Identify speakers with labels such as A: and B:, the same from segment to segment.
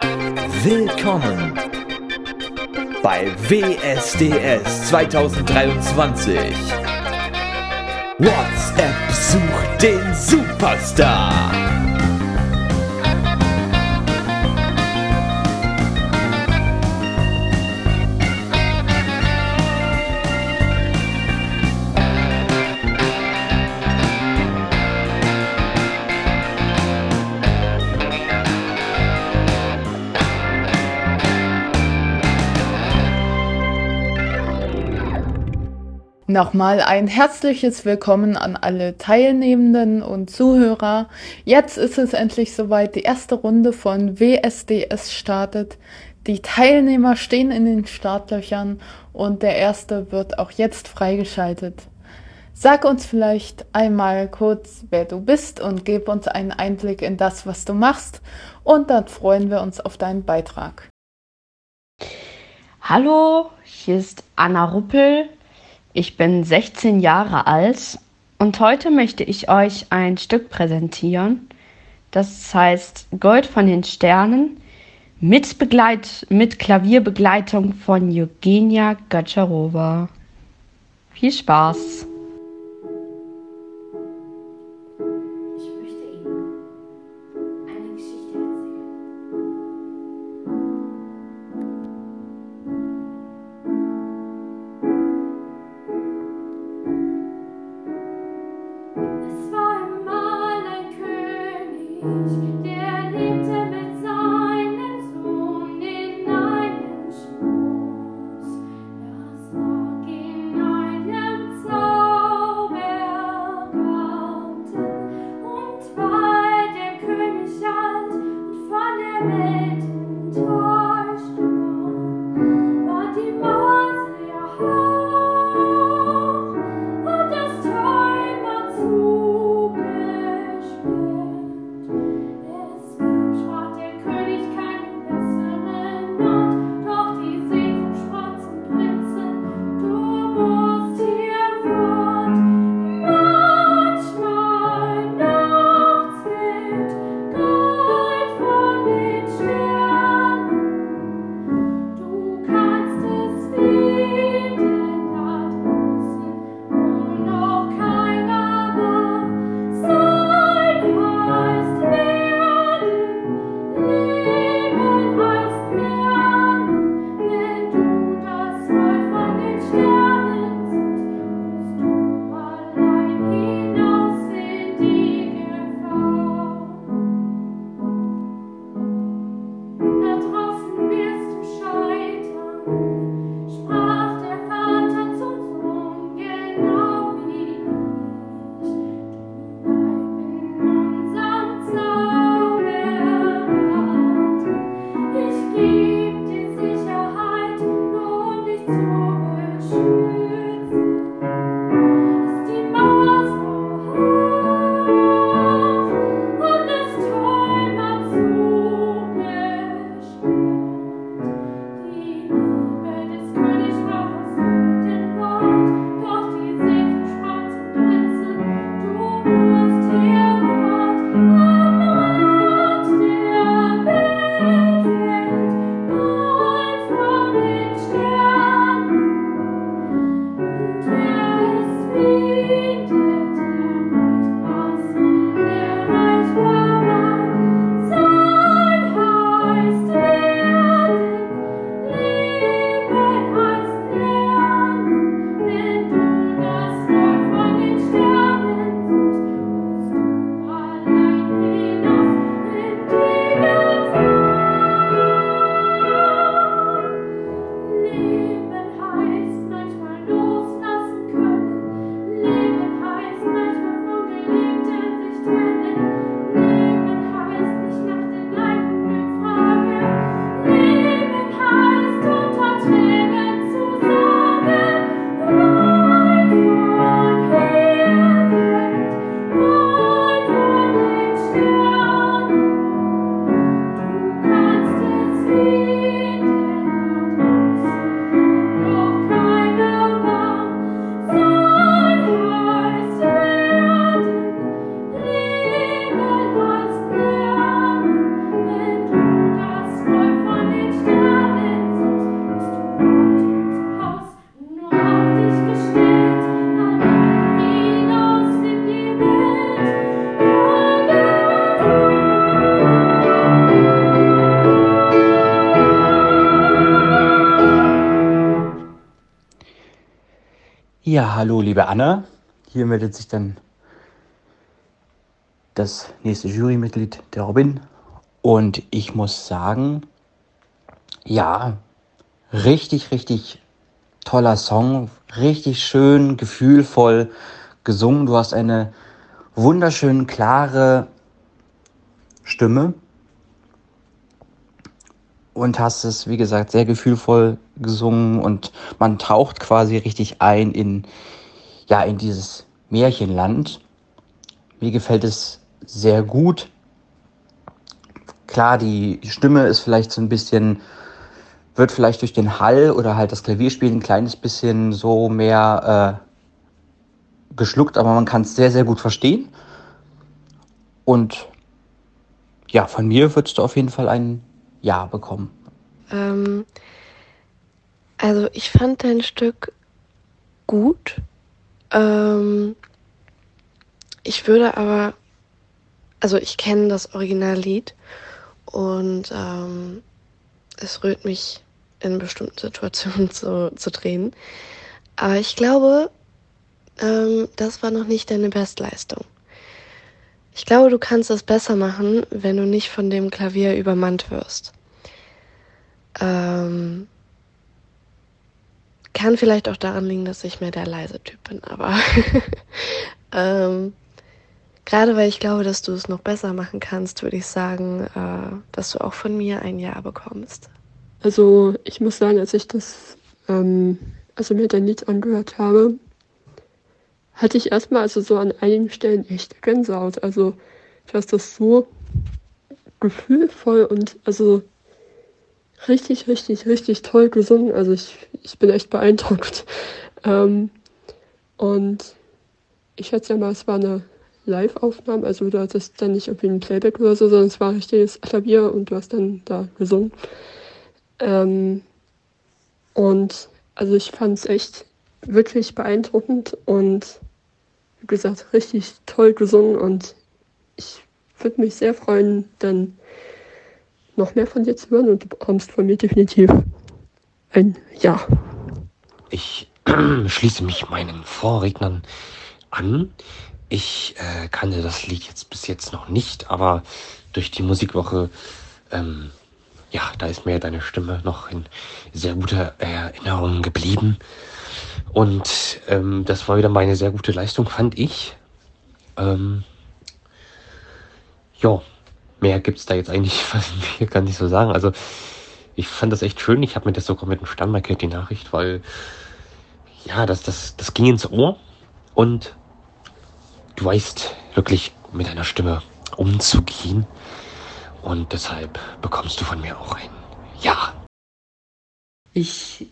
A: Willkommen bei WSDS 2023. WhatsApp sucht den Superstar.
B: Nochmal ein herzliches Willkommen an alle Teilnehmenden und Zuhörer. Jetzt ist es endlich soweit. Die erste Runde von WSDS startet. Die Teilnehmer stehen in den Startlöchern und der erste wird auch jetzt freigeschaltet. Sag uns vielleicht einmal kurz, wer du bist und gib uns einen Einblick in das, was du machst und dann freuen wir uns auf deinen Beitrag.
C: Hallo, hier ist Anna Ruppel. Ich bin 16 Jahre alt und heute möchte ich euch ein Stück präsentieren. Das heißt Gold von den Sternen mit, Begleit mit Klavierbegleitung von Eugenia Gotcharowa. Viel Spaß!
D: Ja, hallo, liebe Anna. Hier meldet sich dann das nächste Jurymitglied, der Robin. Und ich muss sagen, ja, richtig, richtig toller Song, richtig schön, gefühlvoll gesungen. Du hast eine wunderschön klare Stimme und hast es, wie gesagt, sehr gefühlvoll gesungen und man taucht quasi richtig ein in, ja, in dieses Märchenland. Mir gefällt es sehr gut. Klar, die Stimme ist vielleicht so ein bisschen, wird vielleicht durch den Hall oder halt das Klavierspiel ein kleines bisschen so mehr äh, geschluckt, aber man kann es sehr, sehr gut verstehen. Und ja, von mir würdest du auf jeden Fall ein Ja bekommen.
E: Ähm, also ich fand dein Stück gut. Ähm, ich würde aber, also ich kenne das Originallied und ähm, es rührt mich in bestimmten Situationen zu, zu Tränen. Aber ich glaube, ähm, das war noch nicht deine Bestleistung. Ich glaube, du kannst es besser machen, wenn du nicht von dem Klavier übermannt wirst. Ähm, kann vielleicht auch daran liegen, dass ich mehr der leise Typ bin, aber ähm, gerade weil ich glaube, dass du es noch besser machen kannst, würde ich sagen, äh, dass du auch von mir ein Ja bekommst.
F: Also ich muss sagen, als ich das, ähm, also mir dein Lied angehört habe, hatte ich erstmal also so an einigen Stellen echt Gänsehaut. Also du hast das so gefühlvoll und also richtig, richtig, richtig toll gesungen. Also ich, ich bin echt beeindruckt. Ähm, und ich schätze ja mal, es war eine Live-Aufnahme, also du hattest dann nicht irgendwie ein Playback oder so, sondern es war richtiges Klavier und du hast dann da gesungen. Ähm, und also ich fand es echt wirklich beeindruckend und wie gesagt, richtig toll gesungen und ich würde mich sehr freuen, dann noch mehr von dir zu hören und du bekommst von mir definitiv ein Ja.
G: Ich schließe mich meinen Vorrednern an. Ich äh, kannte das Lied jetzt bis jetzt noch nicht, aber durch die Musikwoche, ähm, ja, da ist mir deine Stimme noch in sehr guter Erinnerung geblieben. Und ähm, das war wieder meine sehr gute Leistung, fand ich. Ähm, ja, mehr gibt es da jetzt eigentlich hier gar nicht so sagen. Also ich fand das echt schön. Ich habe mir das sogar mit dem Stern markiert, die Nachricht, weil ja, das, das, das ging ins Ohr und du weißt wirklich mit deiner Stimme umzugehen. Und deshalb bekommst du von mir auch ein Ja.
H: Ich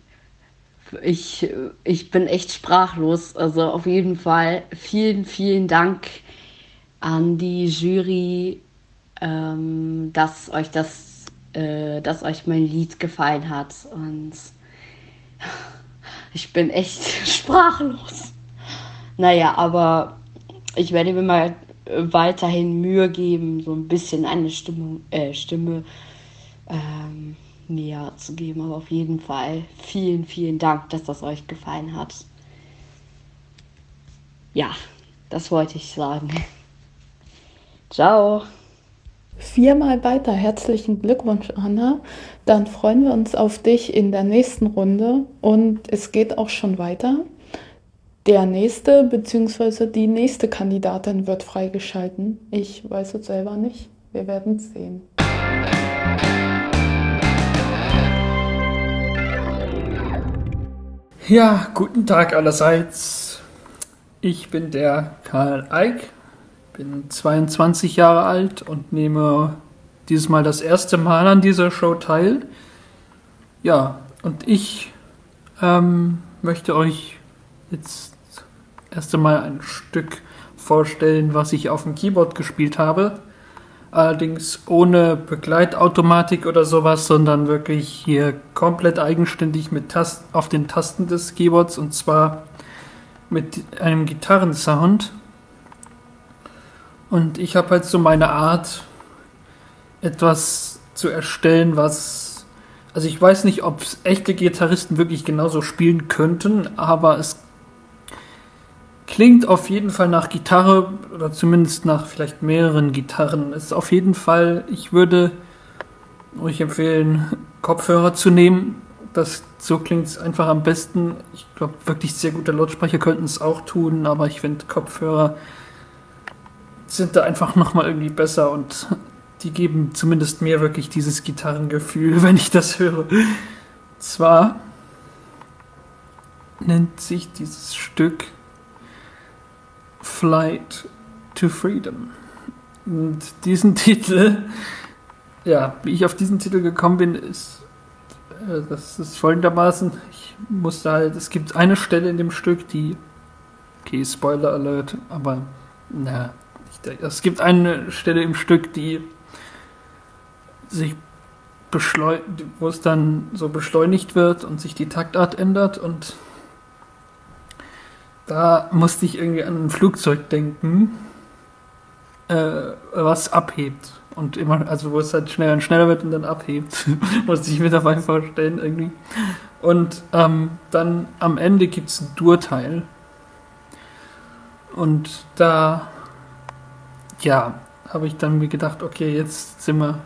H: ich, ich bin echt sprachlos. Also auf jeden Fall vielen, vielen Dank an die Jury, ähm, dass euch das, äh, dass euch mein Lied gefallen hat. Und ich bin echt sprachlos. Naja, aber ich werde mir mal weiterhin Mühe geben, so ein bisschen eine Stimme, äh, Stimme ähm, näher zu geben. Aber auf jeden Fall vielen, vielen Dank, dass das euch gefallen hat. Ja, das wollte ich sagen. Ciao.
B: Viermal weiter. Herzlichen Glückwunsch, Anna. Dann freuen wir uns auf dich in der nächsten Runde. Und es geht auch schon weiter. Der nächste bzw. die nächste Kandidatin wird freigeschalten. Ich weiß es selber nicht. Wir werden es sehen.
I: Ja, guten Tag allerseits. Ich bin der Karl Eick, bin 22 Jahre alt und nehme dieses Mal das erste Mal an dieser Show teil. Ja, und ich ähm, möchte euch jetzt erst einmal ein Stück vorstellen, was ich auf dem Keyboard gespielt habe allerdings ohne Begleitautomatik oder sowas, sondern wirklich hier komplett eigenständig mit Tast auf den Tasten des Keyboards und zwar mit einem Gitarrensound. Und ich habe halt so meine Art, etwas zu erstellen, was. Also ich weiß nicht, ob echte Gitarristen wirklich genauso spielen könnten, aber es klingt auf jeden Fall nach Gitarre oder zumindest nach vielleicht mehreren Gitarren. Ist auf jeden Fall, ich würde euch empfehlen, Kopfhörer zu nehmen. Das so klingt es einfach am besten. Ich glaube, wirklich sehr gute Lautsprecher könnten es auch tun, aber ich finde Kopfhörer sind da einfach nochmal irgendwie besser und die geben zumindest mir wirklich dieses Gitarrengefühl, wenn ich das höre. Zwar nennt sich dieses Stück Flight to Freedom. Und diesen Titel, ja, wie ich auf diesen Titel gekommen bin, ist, äh, das ist folgendermaßen, ich musste halt, es gibt eine Stelle in dem Stück, die, okay, Spoiler Alert, aber, na, es gibt eine Stelle im Stück, die sich beschleunigt, wo es dann so beschleunigt wird und sich die Taktart ändert und da musste ich irgendwie an ein Flugzeug denken, äh, was abhebt. Und immer, also wo es halt schneller und schneller wird und dann abhebt. musste ich mir dabei vorstellen irgendwie. Und ähm, dann am Ende gibt es ein Durteil. Und da, ja, habe ich dann mir gedacht, okay, jetzt sind wir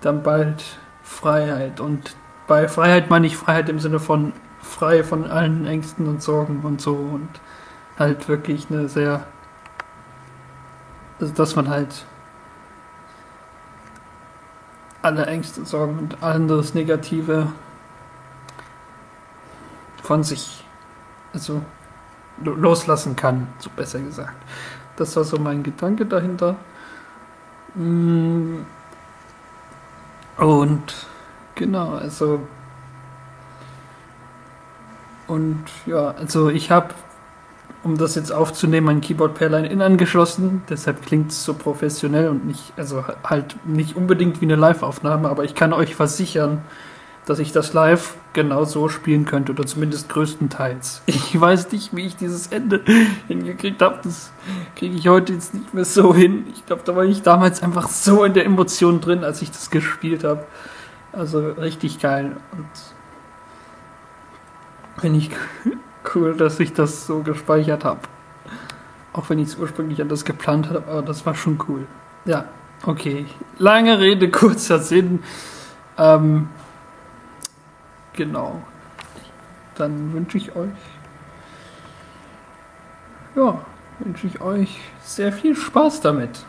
I: dann bald Freiheit. Und bei Freiheit meine ich Freiheit im Sinne von frei von allen Ängsten und Sorgen und so und halt wirklich eine sehr, also dass man halt alle Ängste, Sorgen und anderes Negative von sich, also loslassen kann, so besser gesagt. Das war so mein Gedanke dahinter. Mm. Und genau, also und ja, also ich habe, um das jetzt aufzunehmen, mein Keyboard per Line-In angeschlossen. Deshalb klingt es so professionell und nicht, also halt nicht unbedingt wie eine Live-Aufnahme, aber ich kann euch versichern, dass ich das live genau so spielen könnte oder zumindest größtenteils. Ich weiß nicht, wie ich dieses Ende hingekriegt habe. Das kriege ich heute jetzt nicht mehr so hin. Ich glaube, da war ich damals einfach so in der Emotion drin, als ich das gespielt habe. Also richtig geil. Und Finde ich cool, dass ich das so gespeichert habe. Auch wenn ich es ursprünglich anders geplant habe, aber das war schon cool. Ja, okay. Lange Rede, kurzer Sinn. Ähm, genau. Dann wünsche ich euch, ja, wünsche ich euch sehr viel Spaß damit.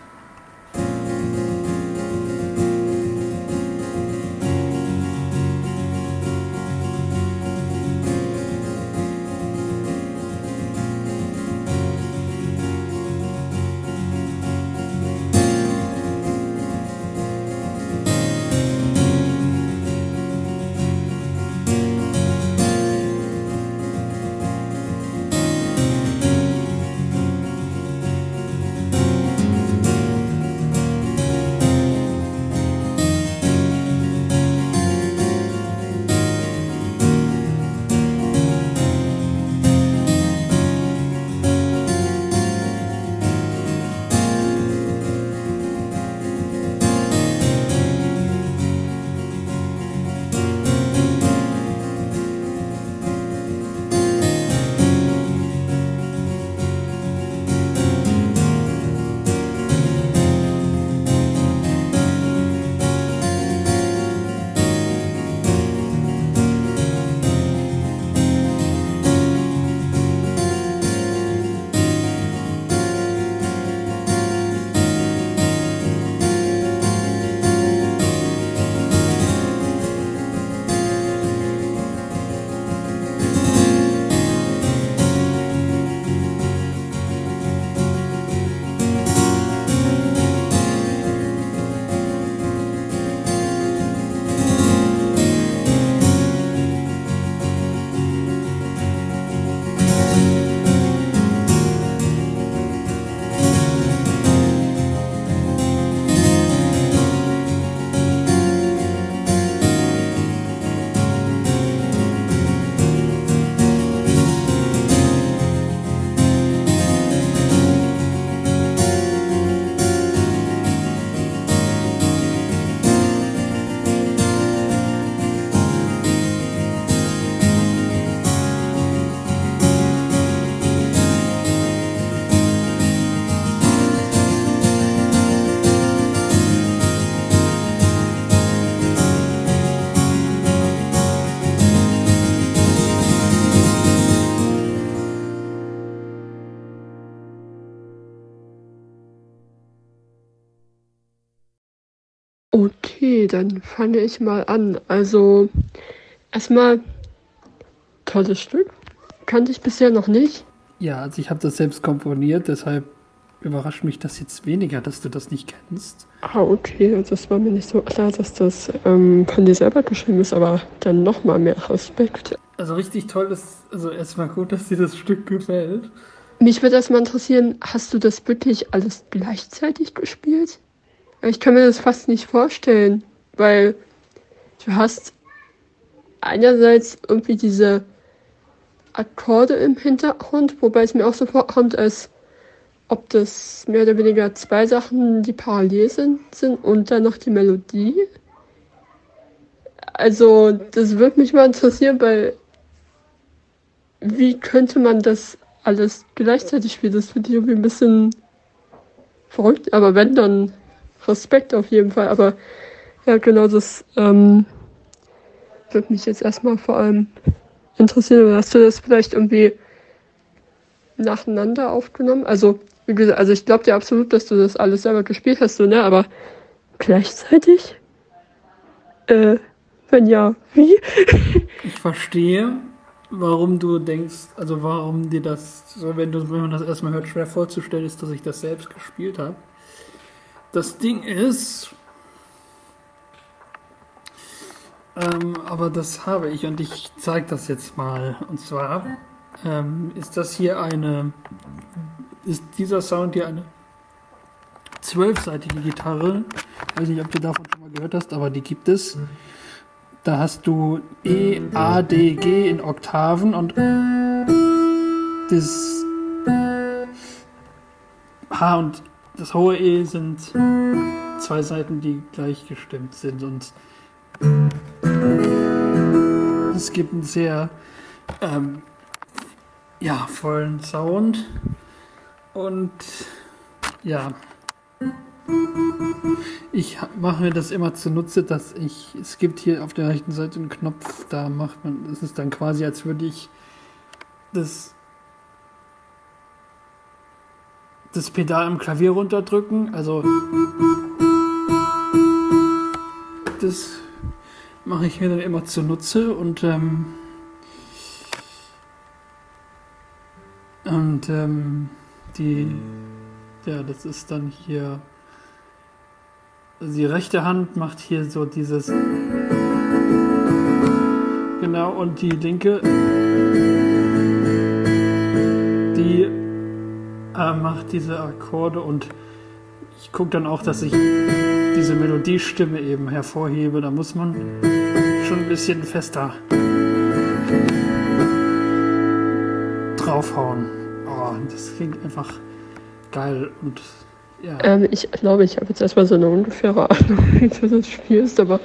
F: Okay, dann fange ich mal an. Also, erstmal, tolles Stück. Kannte ich bisher noch nicht.
I: Ja, also ich habe das selbst komponiert, deshalb überrascht mich das jetzt weniger, dass du das nicht kennst.
F: Ah, okay. Also es war mir nicht so klar, dass das ähm, von dir selber geschrieben ist, aber dann nochmal mehr Respekt.
I: Also richtig toll ist, also erstmal gut, dass dir das Stück gefällt.
F: Mich würde erstmal interessieren, hast du das wirklich alles gleichzeitig gespielt? Ich kann mir das fast nicht vorstellen, weil du hast einerseits irgendwie diese Akkorde im Hintergrund, wobei es mir auch so vorkommt, als ob das mehr oder weniger zwei Sachen, die parallel sind, sind und dann noch die Melodie. Also, das würde mich mal interessieren, weil wie könnte man das alles gleichzeitig spielen? Das finde ich irgendwie ein bisschen verrückt, aber wenn, dann Respekt auf jeden Fall. Aber ja, genau das ähm, würde mich jetzt erstmal vor allem interessieren. Hast du das vielleicht irgendwie nacheinander aufgenommen? Also, wie gesagt, also ich glaube dir absolut, dass du das alles selber gespielt hast, so, ne? Aber gleichzeitig? Äh, wenn ja, wie?
I: ich verstehe, warum du denkst, also warum dir das, wenn du, wenn man das erstmal hört, schwer vorzustellen ist, dass ich das selbst gespielt habe. Das Ding ist, ähm, aber das habe ich und ich zeige das jetzt mal. Und zwar ähm, ist das hier eine, ist dieser Sound hier eine zwölfseitige Gitarre. Ich weiß nicht, ob du davon schon mal gehört hast, aber die gibt es. Da hast du E, A, D, G in Oktaven und das H und das hohe E sind zwei Seiten, die gleichgestimmt sind und es gibt einen sehr ähm, ja, vollen Sound und ja, ich mache mir das immer zunutze, dass ich, es gibt hier auf der rechten Seite einen Knopf, da macht man, das ist dann quasi, als würde ich das das Pedal im Klavier runterdrücken. Also das mache ich mir dann immer zunutze und ähm, und ähm, die ja das ist dann hier also die rechte Hand macht hier so dieses genau und die linke äh, macht diese Akkorde und ich gucke dann auch, dass ich diese Melodiestimme eben hervorhebe. Da muss man schon ein bisschen fester draufhauen. Oh, das klingt einfach geil und ja.
F: Ähm, ich glaube, ich habe jetzt erstmal so eine ungefähre Ahnung, wie du das spielst, aber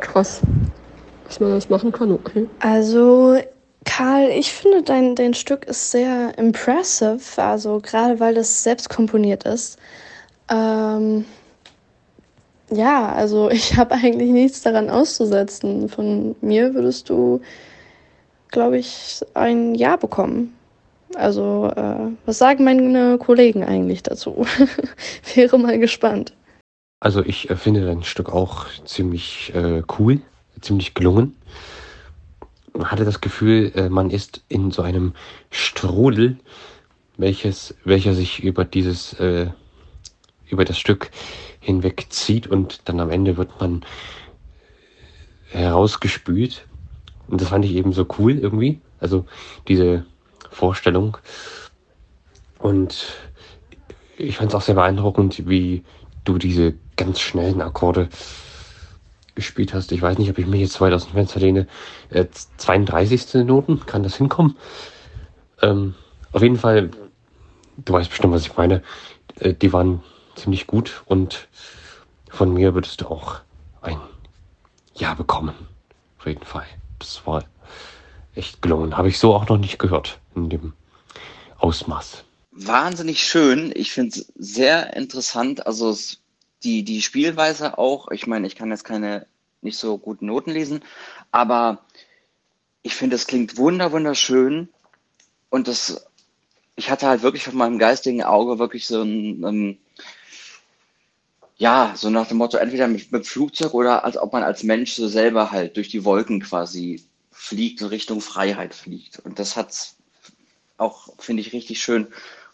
F: krass, dass man das machen kann, okay.
E: Also Karl, ich finde, dein, dein Stück ist sehr impressive, also gerade weil das selbst komponiert ist. Ähm, ja, also ich habe eigentlich nichts daran auszusetzen. Von mir würdest du, glaube ich, ein Ja bekommen. Also, äh, was sagen meine Kollegen eigentlich dazu? Wäre mal gespannt.
G: Also ich äh, finde dein Stück auch ziemlich äh, cool, ziemlich gelungen man hatte das Gefühl, äh, man ist in so einem Strudel, welches, welcher sich über dieses, äh, über das Stück hinweg zieht und dann am Ende wird man herausgespült. Und das fand ich eben so cool irgendwie. Also diese Vorstellung. Und ich fand es auch sehr beeindruckend, wie du diese ganz schnellen Akkorde gespielt hast. Ich weiß nicht, ob ich mich jetzt 2000 Fenster lehne. Äh, 32. Noten, kann das hinkommen? Ähm, auf jeden Fall, du weißt bestimmt, was ich meine. Äh, die waren ziemlich gut und von mir würdest du auch ein Ja bekommen. Auf jeden Fall. Das war echt gelungen. Habe ich so auch noch nicht gehört in dem Ausmaß.
D: Wahnsinnig schön. Ich finde es sehr interessant. Also es die, die Spielweise auch. Ich meine, ich kann jetzt keine nicht so guten Noten lesen, aber ich finde, es klingt wunder, wunderschön und das, ich hatte halt wirklich von meinem geistigen Auge wirklich so ein, ähm, ja, so nach dem Motto, entweder mit, mit Flugzeug oder als ob man als Mensch so selber halt durch die Wolken quasi fliegt und Richtung Freiheit fliegt. Und das hat auch, finde ich, richtig schön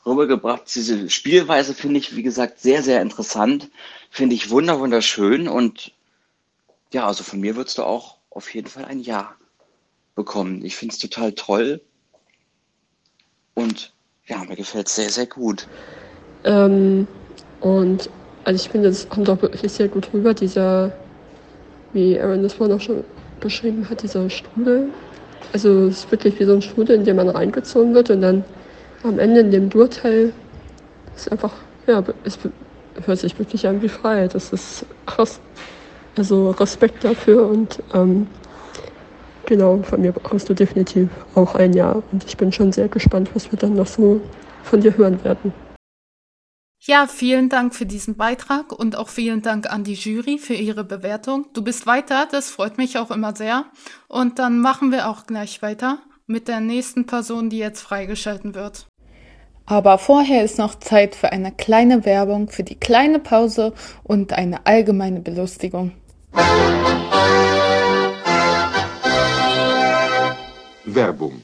D: rübergebracht. Diese Spielweise finde ich, wie gesagt, sehr, sehr interessant. Finde ich wunder, wunderschön. Und ja, also von mir würdest du auch auf jeden Fall ein Ja bekommen. Ich finde es total toll. Und ja, mir gefällt es sehr, sehr gut.
F: Ähm, und also ich finde, es kommt auch wirklich sehr gut rüber, dieser, wie Aaron das vorhin auch schon beschrieben hat, dieser Strudel. Also es ist wirklich wie so ein Strudel, in den man reingezogen wird und dann am Ende in dem Durteil ist einfach, ja, es hört sich wirklich an wie Freiheit. Das ist. Also Respekt dafür und ähm, genau, von mir bekommst du definitiv auch ein Jahr. Und ich bin schon sehr gespannt, was wir dann noch so von dir hören werden.
B: Ja, vielen Dank für diesen Beitrag und auch vielen Dank an die Jury für ihre Bewertung. Du bist weiter, das freut mich auch immer sehr. Und dann machen wir auch gleich weiter mit der nächsten Person, die jetzt freigeschalten wird. Aber vorher ist noch Zeit für eine kleine Werbung, für die kleine Pause und eine allgemeine Belustigung.
A: Werbung.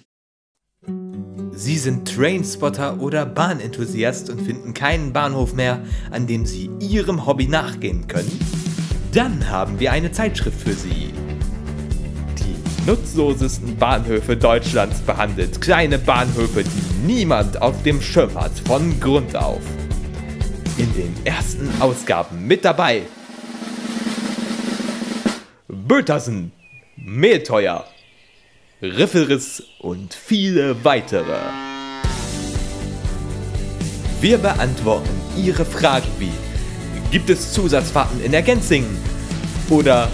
A: Sie sind Trainspotter oder Bahnenthusiast und finden keinen Bahnhof mehr, an dem Sie Ihrem Hobby nachgehen können? Dann haben wir eine Zeitschrift für Sie. Nutzlosesten Bahnhöfe Deutschlands behandelt kleine Bahnhöfe, die niemand auf dem Schirm hat, von Grund auf. In den ersten Ausgaben mit dabei Bötersen, Mehlteuer, Riffelriss und viele weitere. Wir beantworten Ihre Fragen wie Gibt es Zusatzfahrten in Ergänzingen? Oder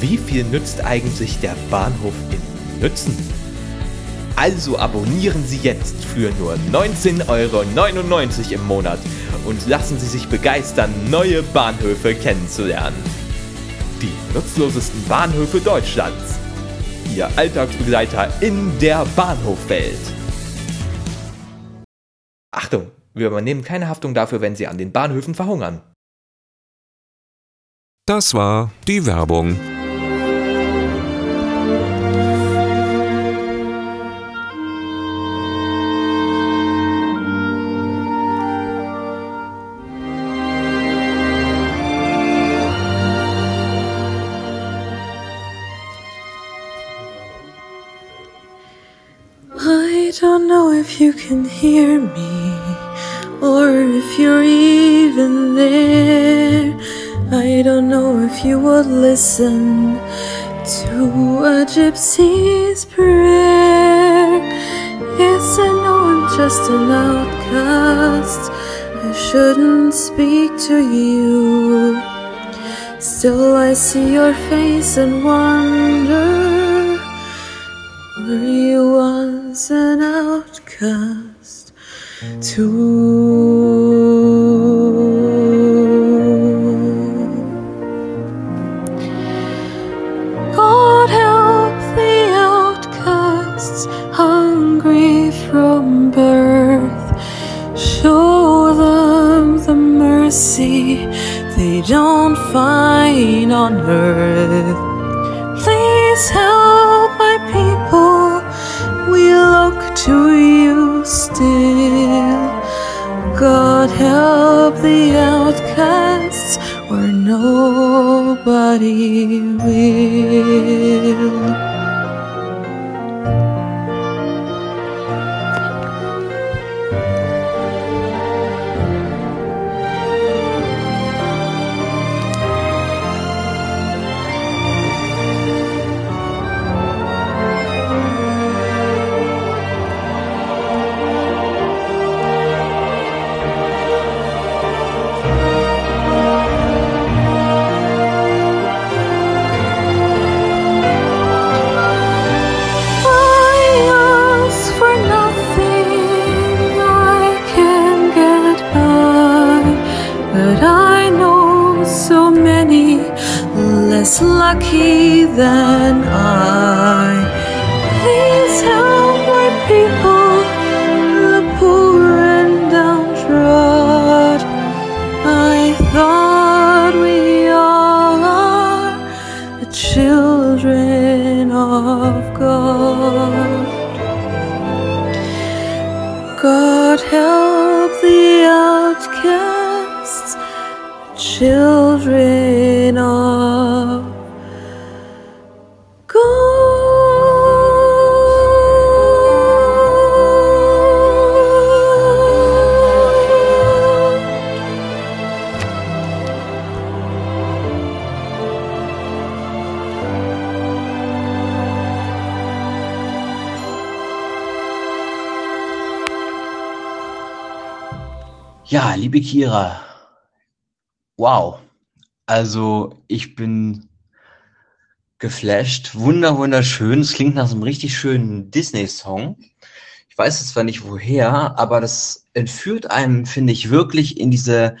A: wie viel nützt eigentlich der Bahnhof in Nützen? Also abonnieren Sie jetzt für nur 19,99 Euro im Monat und lassen Sie sich begeistern, neue Bahnhöfe kennenzulernen. Die nutzlosesten Bahnhöfe Deutschlands. Ihr Alltagsbegleiter in der Bahnhofwelt. Achtung, wir übernehmen keine Haftung dafür, wenn Sie an den Bahnhöfen verhungern.
J: Das war die Werbung.
K: If you can hear me or if you're even there. I don't know if you would listen to a gypsy's prayer. Yes, I know I'm just an outcast. I shouldn't speak to you. Still, I see your face and wonder. Once an outcast too? God help the outcasts hungry from birth. Show them the mercy they don't find on earth. Nobody will. Lucky than I.
D: Ja, liebe Kira, wow. Also ich bin geflasht. Wunder, wunderschön. Es klingt nach einem richtig schönen Disney-Song. Ich weiß jetzt zwar nicht woher, aber das entführt einem, finde ich, wirklich in diese,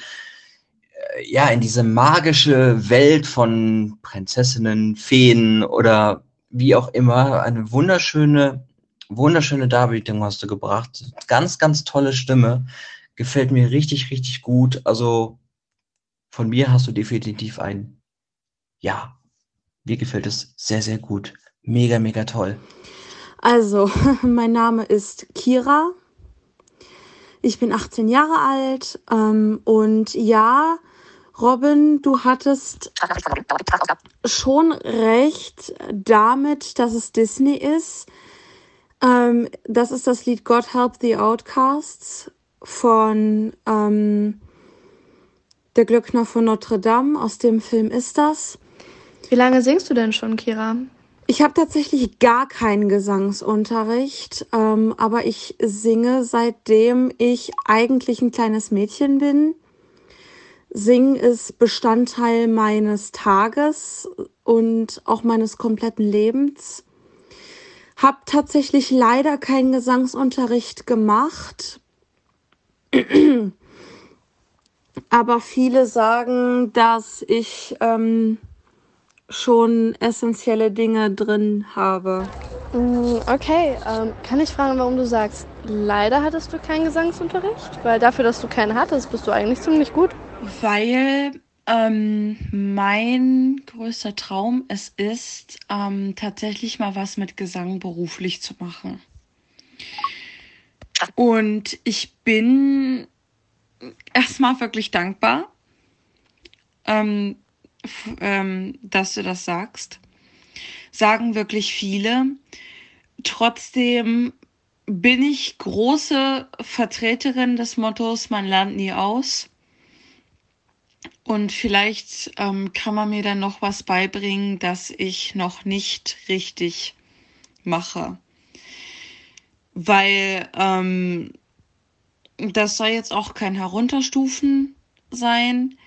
D: äh, ja, in diese magische Welt von Prinzessinnen, Feen oder wie auch immer. Eine wunderschöne, wunderschöne Darbietung hast du gebracht. Ganz, ganz tolle Stimme. Gefällt mir richtig, richtig gut. Also von mir hast du definitiv ein Ja. Mir gefällt es sehr, sehr gut. Mega, mega toll.
L: Also, mein Name ist Kira. Ich bin 18 Jahre alt. Ähm, und ja, Robin, du hattest schon recht damit, dass es Disney ist. Ähm, das ist das Lied God Help the Outcasts von ähm, Der Glöckner von Notre Dame. Aus dem Film ist das.
H: Wie lange singst du denn schon, Kira?
L: Ich habe tatsächlich gar keinen Gesangsunterricht, ähm, aber ich singe seitdem ich eigentlich ein kleines Mädchen bin. Singen ist Bestandteil meines Tages und auch meines kompletten Lebens. Hab tatsächlich leider keinen Gesangsunterricht gemacht. Aber viele sagen, dass ich ähm, schon essentielle Dinge drin habe.
E: Mm, Okay, ähm, kann ich fragen, warum du sagst, leider hattest du keinen Gesangsunterricht? Weil dafür, dass du keinen hattest, bist du eigentlich ziemlich gut.
M: Weil ähm, mein größter Traum es ist, ähm, tatsächlich mal was mit Gesang beruflich zu machen. Und ich bin erstmal wirklich dankbar, ähm, ähm, dass du das sagst. Sagen wirklich viele. Trotzdem bin ich große Vertreterin des Mottos, man lernt nie aus. Und vielleicht ähm, kann man mir dann noch was beibringen, das ich noch nicht richtig mache. Weil ähm, das soll jetzt auch kein Herunterstufen sein.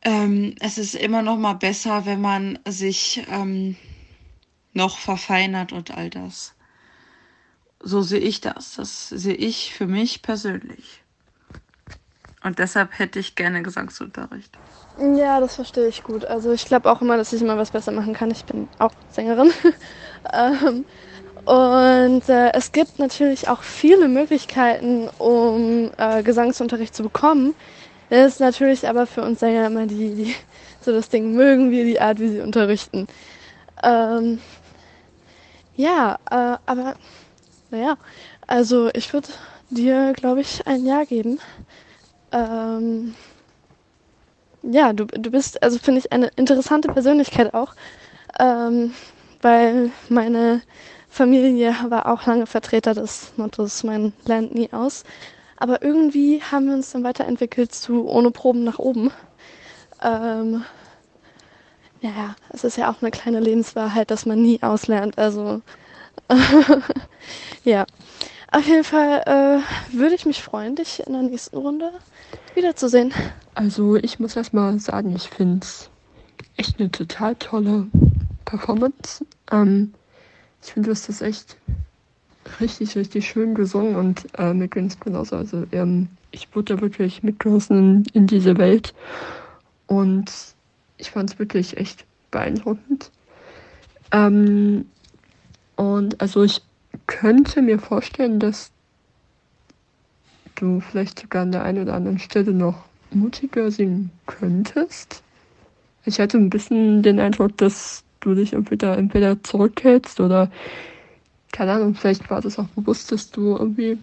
M: Ähm, es ist immer noch mal besser, wenn man sich ähm, noch verfeinert und all das. So sehe ich das. Das sehe ich für mich persönlich. Und deshalb hätte ich gerne Gesangsunterricht.
E: Ja, das verstehe ich gut. Also ich glaube auch immer, dass ich immer was besser machen kann. Ich bin auch Sängerin. ähm, und äh, es gibt natürlich auch viele Möglichkeiten, um äh, Gesangsunterricht zu bekommen. Das ist natürlich aber für uns Sänger immer die, die so das Ding mögen wir die Art, wie sie unterrichten. Ähm, ja, äh, aber naja, also ich würde dir, glaube ich, ein Ja geben. Ähm, ja, du, du bist, also finde ich, eine interessante Persönlichkeit auch, ähm, weil meine Familie war auch lange Vertreter des Mottos, mein lernt nie aus. Aber irgendwie haben wir uns dann weiterentwickelt zu ohne Proben nach oben. Ähm, ja, es ist ja auch eine kleine Lebenswahrheit, dass man nie auslernt. Also ja, auf jeden Fall äh, würde ich mich freuen, dich in der nächsten Runde wiederzusehen.
F: Also ich muss erst mal sagen, ich finde es echt eine total tolle Performance. Ähm, ich finde, das echt richtig, richtig schön gesungen und äh, mir ging es genauso. Also ähm, ich wurde wirklich mitgerissen in, in diese Welt und ich fand es wirklich echt beeindruckend. Ähm, und also ich könnte mir vorstellen, dass du vielleicht sogar an der einen oder anderen Stelle noch mutiger singen könntest. ich hatte ein bisschen den Eindruck, dass du dich entweder, entweder zurückhältst oder, keine Ahnung, vielleicht war das auch bewusst, dass du irgendwie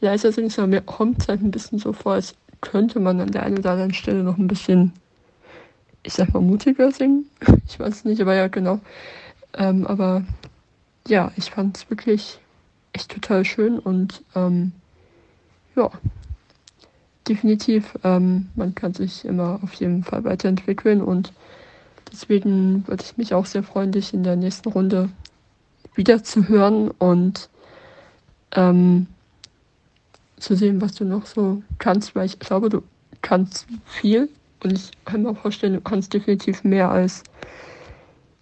F: leiser singst, aber mir kommt es halt ein bisschen so vor, als könnte man an der einen oder anderen Stelle noch ein bisschen, ich sag mal, mutiger singen. Ich weiß nicht, aber ja, genau. Ähm, aber ja, ich fand es wirklich echt total schön und ähm, ja, definitiv, ähm, man kann sich immer auf jeden Fall weiterentwickeln und deswegen würde ich mich auch sehr freuen, dich in der nächsten Runde wieder zu hören und ähm, zu sehen, was du noch so kannst, weil ich glaube, du kannst viel und ich kann mir vorstellen, du kannst definitiv mehr als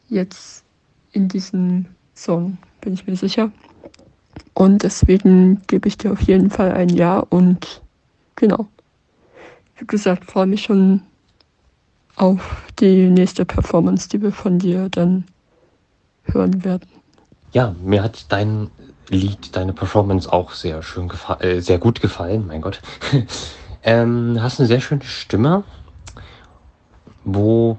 F: jetzt in diesem Song, bin ich mir sicher. Und deswegen gebe ich dir auf jeden Fall ein Ja und genau. Wie gesagt, freue mich schon auf die nächste Performance, die wir von dir dann hören werden.
G: Ja, mir hat dein Lied, deine Performance auch sehr schön gefallen, äh, sehr gut gefallen, mein Gott. ähm, hast eine sehr schöne Stimme, wo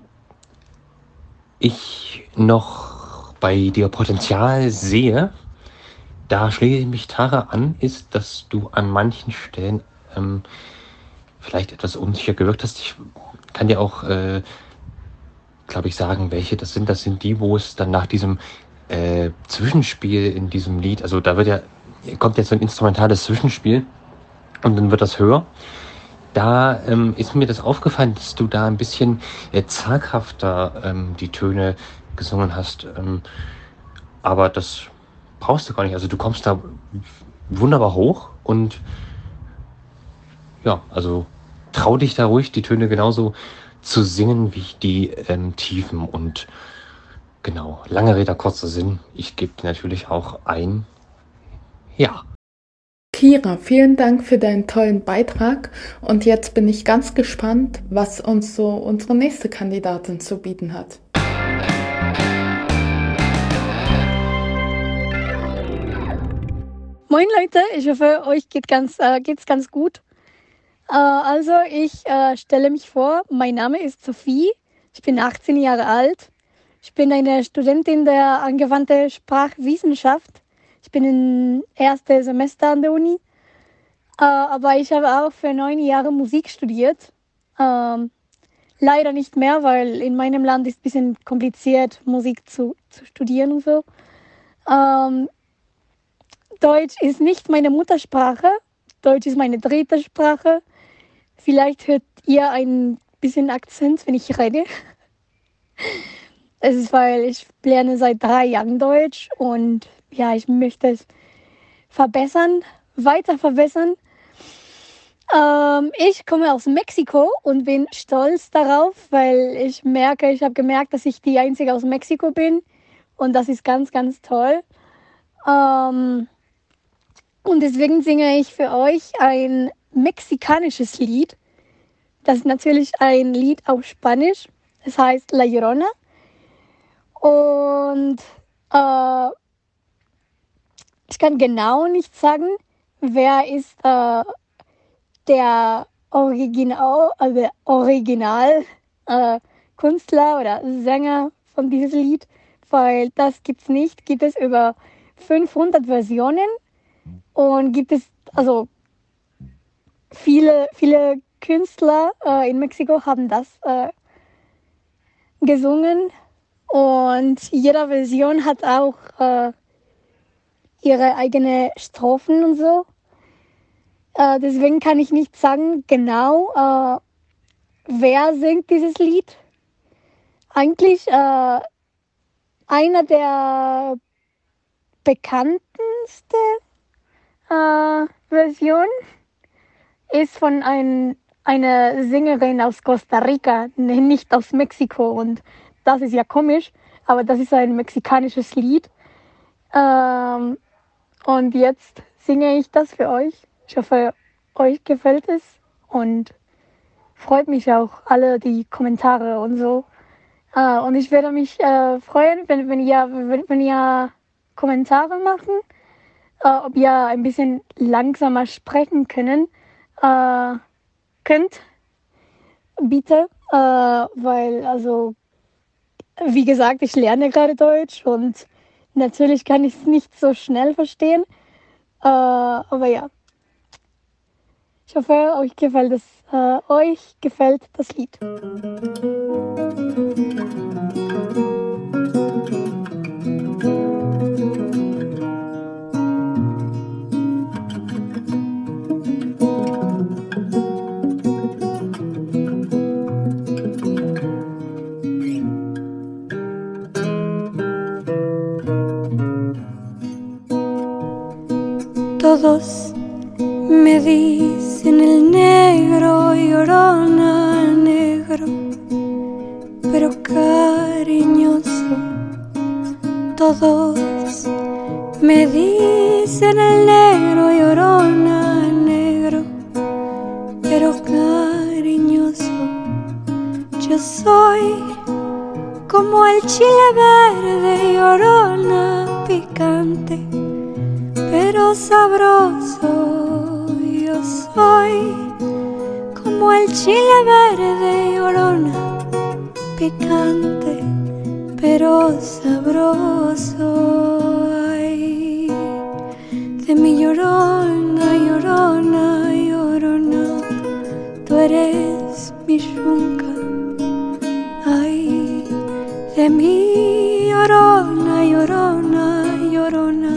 G: ich noch bei dir Potenzial sehe. Da schließe ich mich Tara an, ist, dass du an manchen Stellen ähm, vielleicht etwas unsicher gewirkt hast. Ich kann dir auch, äh, glaube ich, sagen, welche das sind. Das sind die, wo es dann nach diesem äh, Zwischenspiel in diesem Lied, also da wird ja, kommt jetzt so ein instrumentales Zwischenspiel und dann wird das höher. Da ähm, ist mir das aufgefallen, dass du da ein bisschen äh, zaghafter ähm, die Töne gesungen hast. Ähm, aber das brauchst du gar nicht. Also du kommst da wunderbar hoch und ja, also trau dich da ruhig, die Töne genauso zu singen wie die ähm, Tiefen und Genau, lange Rede, kurzer Sinn. Ich gebe dir natürlich auch ein Ja.
B: Kira, vielen Dank für deinen tollen Beitrag. Und jetzt bin ich ganz gespannt, was uns so unsere nächste Kandidatin zu bieten hat.
N: Moin Leute, ich hoffe, euch geht ganz, äh, geht's ganz gut. Äh, also ich äh, stelle mich vor, mein Name ist Sophie, ich bin 18 Jahre alt ich bin eine Studentin der angewandten Sprachwissenschaft. Ich bin im ersten Semester an der Uni. Äh, aber ich habe auch für neun Jahre Musik studiert. Ähm, leider nicht mehr, weil in meinem Land ist es ein bisschen kompliziert, Musik zu, zu studieren und so. Ähm, Deutsch ist nicht meine Muttersprache. Deutsch ist meine dritte Sprache. Vielleicht hört ihr ein bisschen Akzent, wenn ich rede. Es ist, weil ich lerne seit drei Jahren Deutsch und ja, ich möchte es verbessern, weiter verbessern. Ähm, ich komme aus Mexiko und bin stolz darauf, weil ich merke, ich habe gemerkt, dass ich die Einzige aus Mexiko bin und das ist ganz, ganz toll. Ähm, und deswegen singe ich für euch ein mexikanisches Lied. Das ist natürlich ein Lied auf Spanisch. Es heißt La Llorona. Und äh, ich kann genau nicht sagen, wer ist äh, der Original, also Original äh, Künstler oder Sänger von diesem Lied, weil das gibt es nicht. Gibt es über 500 Versionen und gibt es also viele viele Künstler äh, in Mexiko haben das äh, gesungen und jede Version hat auch äh, ihre eigene Strophen und so. Äh, deswegen kann ich nicht sagen genau, äh, wer singt dieses Lied. Eigentlich äh, einer der bekanntesten Versionen ist von ein, einer Sängerin aus Costa Rica, nicht aus Mexiko. Und das ist ja komisch, aber das ist ein mexikanisches Lied. Ähm, und jetzt singe ich das für euch. Ich hoffe, euch gefällt es und freut mich auch alle die Kommentare und so. Äh, und ich würde mich äh, freuen, wenn, wenn, ihr, wenn, wenn ihr Kommentare machen, äh, ob ihr ein bisschen langsamer sprechen können, äh, könnt. Bitte äh, weil, also, wie gesagt, ich lerne gerade Deutsch und natürlich kann ich es nicht so schnell verstehen. Äh, aber ja, ich hoffe, euch gefällt es, äh, euch gefällt das Lied.
C: Todos me dicen el negro llorona negro, pero cariñoso. Todos me dicen el negro llorona negro, pero cariñoso. Yo soy como el chile verde llorona picante pero sabroso. Yo soy como el chile verde llorona, picante, pero sabroso. Ay, de mi llorona, llorona, llorona, tú eres mi yunca. Ay, de mi llorona, llorona, llorona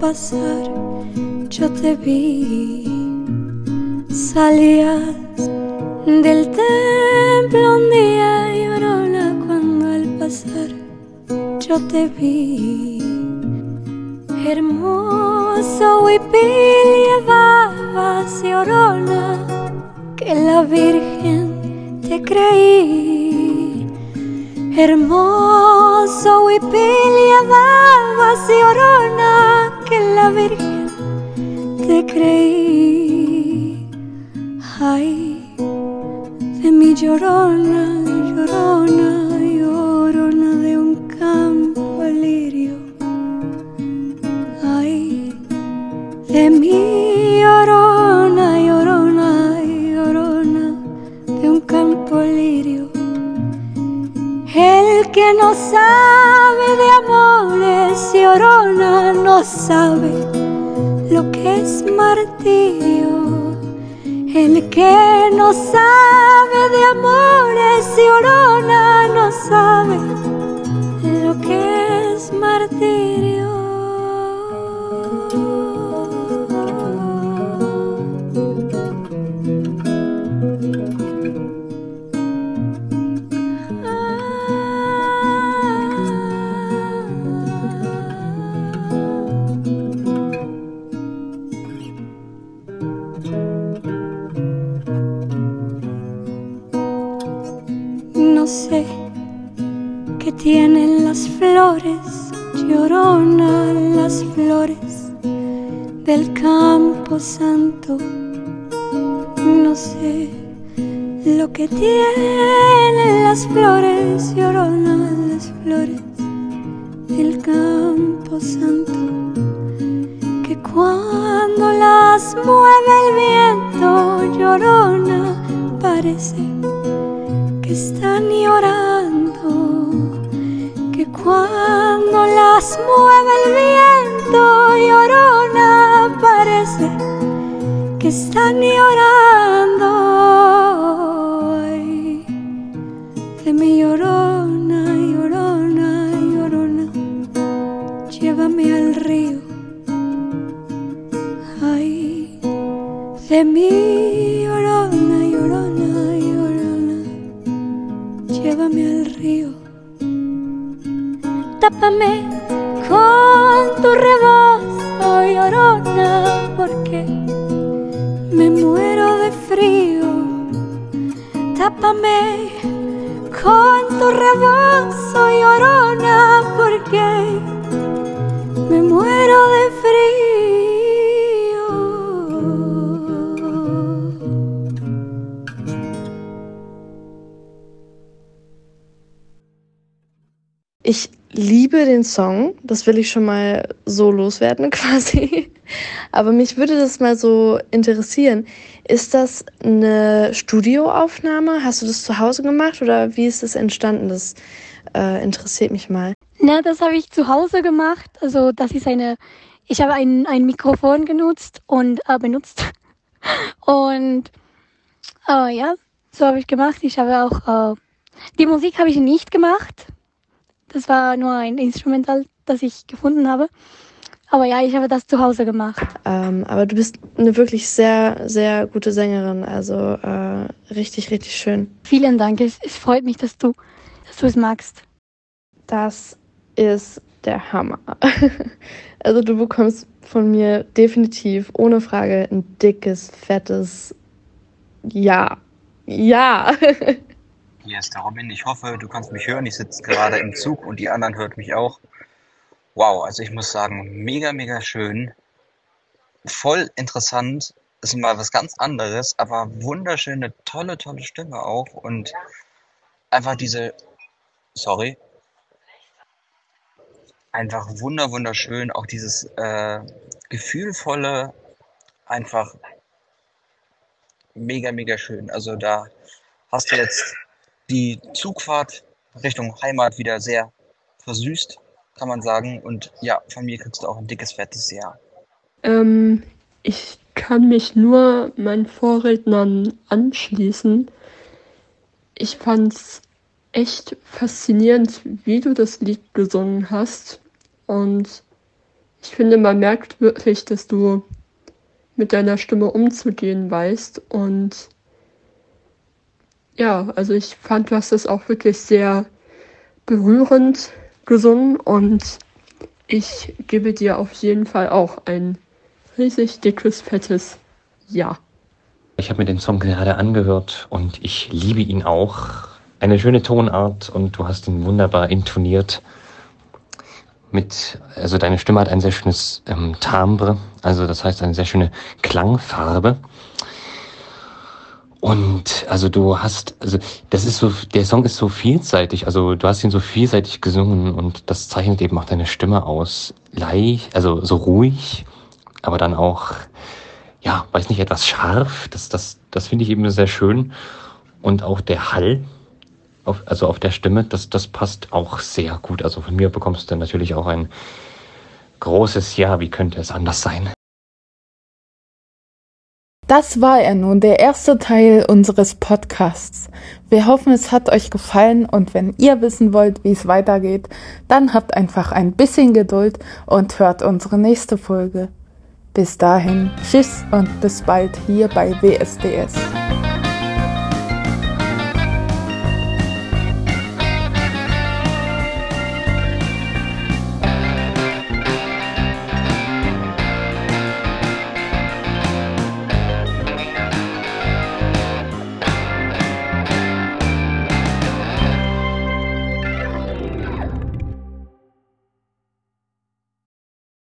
C: Pasar yo te vi. Salías del templo un día llorona cuando al pasar yo te vi. Hermoso huipil llevabas llorona que la Virgen te creí. Hermoso huipil llevabas llorona que Virgen te creí. 跌 de mi llorona, llorona, llorona. Llévame al río, tápame con tu rebozo, llorona, porque me muero de frío. Tápame con tu rebozo, llorona, porque
E: liebe den Song, das will ich schon mal so loswerden quasi. Aber mich würde das mal so interessieren. Ist das eine Studioaufnahme? Hast du das zu Hause gemacht oder wie ist das entstanden? Das äh, interessiert mich mal.
N: Na, das habe ich zu Hause gemacht. Also das ist eine, ich habe ein, ein Mikrofon genutzt und äh, benutzt. Und äh, ja, so habe ich gemacht. Ich habe auch, äh, die Musik habe ich nicht gemacht. Das war nur ein Instrumental, das ich gefunden habe. Aber ja, ich habe das zu Hause gemacht.
E: Ähm, aber du bist eine wirklich sehr, sehr gute Sängerin. Also äh, richtig, richtig schön.
N: Vielen Dank. Es, es freut mich, dass du, dass du es magst.
E: Das ist der Hammer. also du bekommst von mir definitiv, ohne Frage, ein dickes, fettes Ja. Ja.
D: Hier ist der Robin. Ich hoffe, du kannst mich hören. Ich sitze gerade im Zug und die anderen hört mich auch. Wow, also ich muss sagen, mega, mega schön. Voll interessant. Ist mal was ganz anderes, aber wunderschöne, tolle, tolle Stimme auch. Und einfach diese, sorry, einfach wunder, wunderschön. Auch dieses äh, gefühlvolle, einfach mega, mega schön. Also da hast du jetzt die Zugfahrt Richtung Heimat wieder sehr versüßt, kann man sagen. Und ja, von mir kriegst du auch ein dickes, fettes Ja.
F: Ähm, ich kann mich nur meinen Vorrednern anschließen. Ich fand's echt faszinierend, wie du das Lied gesungen hast. Und ich finde, man merkt wirklich, dass du mit deiner Stimme umzugehen weißt. Und ja, also ich fand, du hast das auch wirklich sehr berührend gesungen und ich gebe dir auf jeden Fall auch ein riesig dickes, fettes Ja.
G: Ich habe mir den Song gerade angehört und ich liebe ihn auch. Eine schöne Tonart und du hast ihn wunderbar intoniert. Mit, also deine Stimme hat ein sehr schönes ähm, Timbre, also das heißt eine sehr schöne Klangfarbe. Und also du hast, also das ist so, der Song ist so vielseitig, also du hast ihn so vielseitig gesungen und das zeichnet eben auch deine Stimme aus. Leicht, also so ruhig, aber dann auch, ja, weiß nicht, etwas scharf. Das, das, das finde ich eben sehr schön. Und auch der Hall, auf, also auf der Stimme, das, das passt auch sehr gut. Also von mir bekommst du natürlich auch ein großes Ja, wie könnte es anders sein?
B: Das war er nun, der erste Teil unseres Podcasts. Wir hoffen, es hat euch gefallen und wenn ihr wissen wollt, wie es weitergeht, dann habt einfach ein bisschen Geduld und hört unsere nächste Folge. Bis dahin, tschüss und bis bald hier bei WSDS.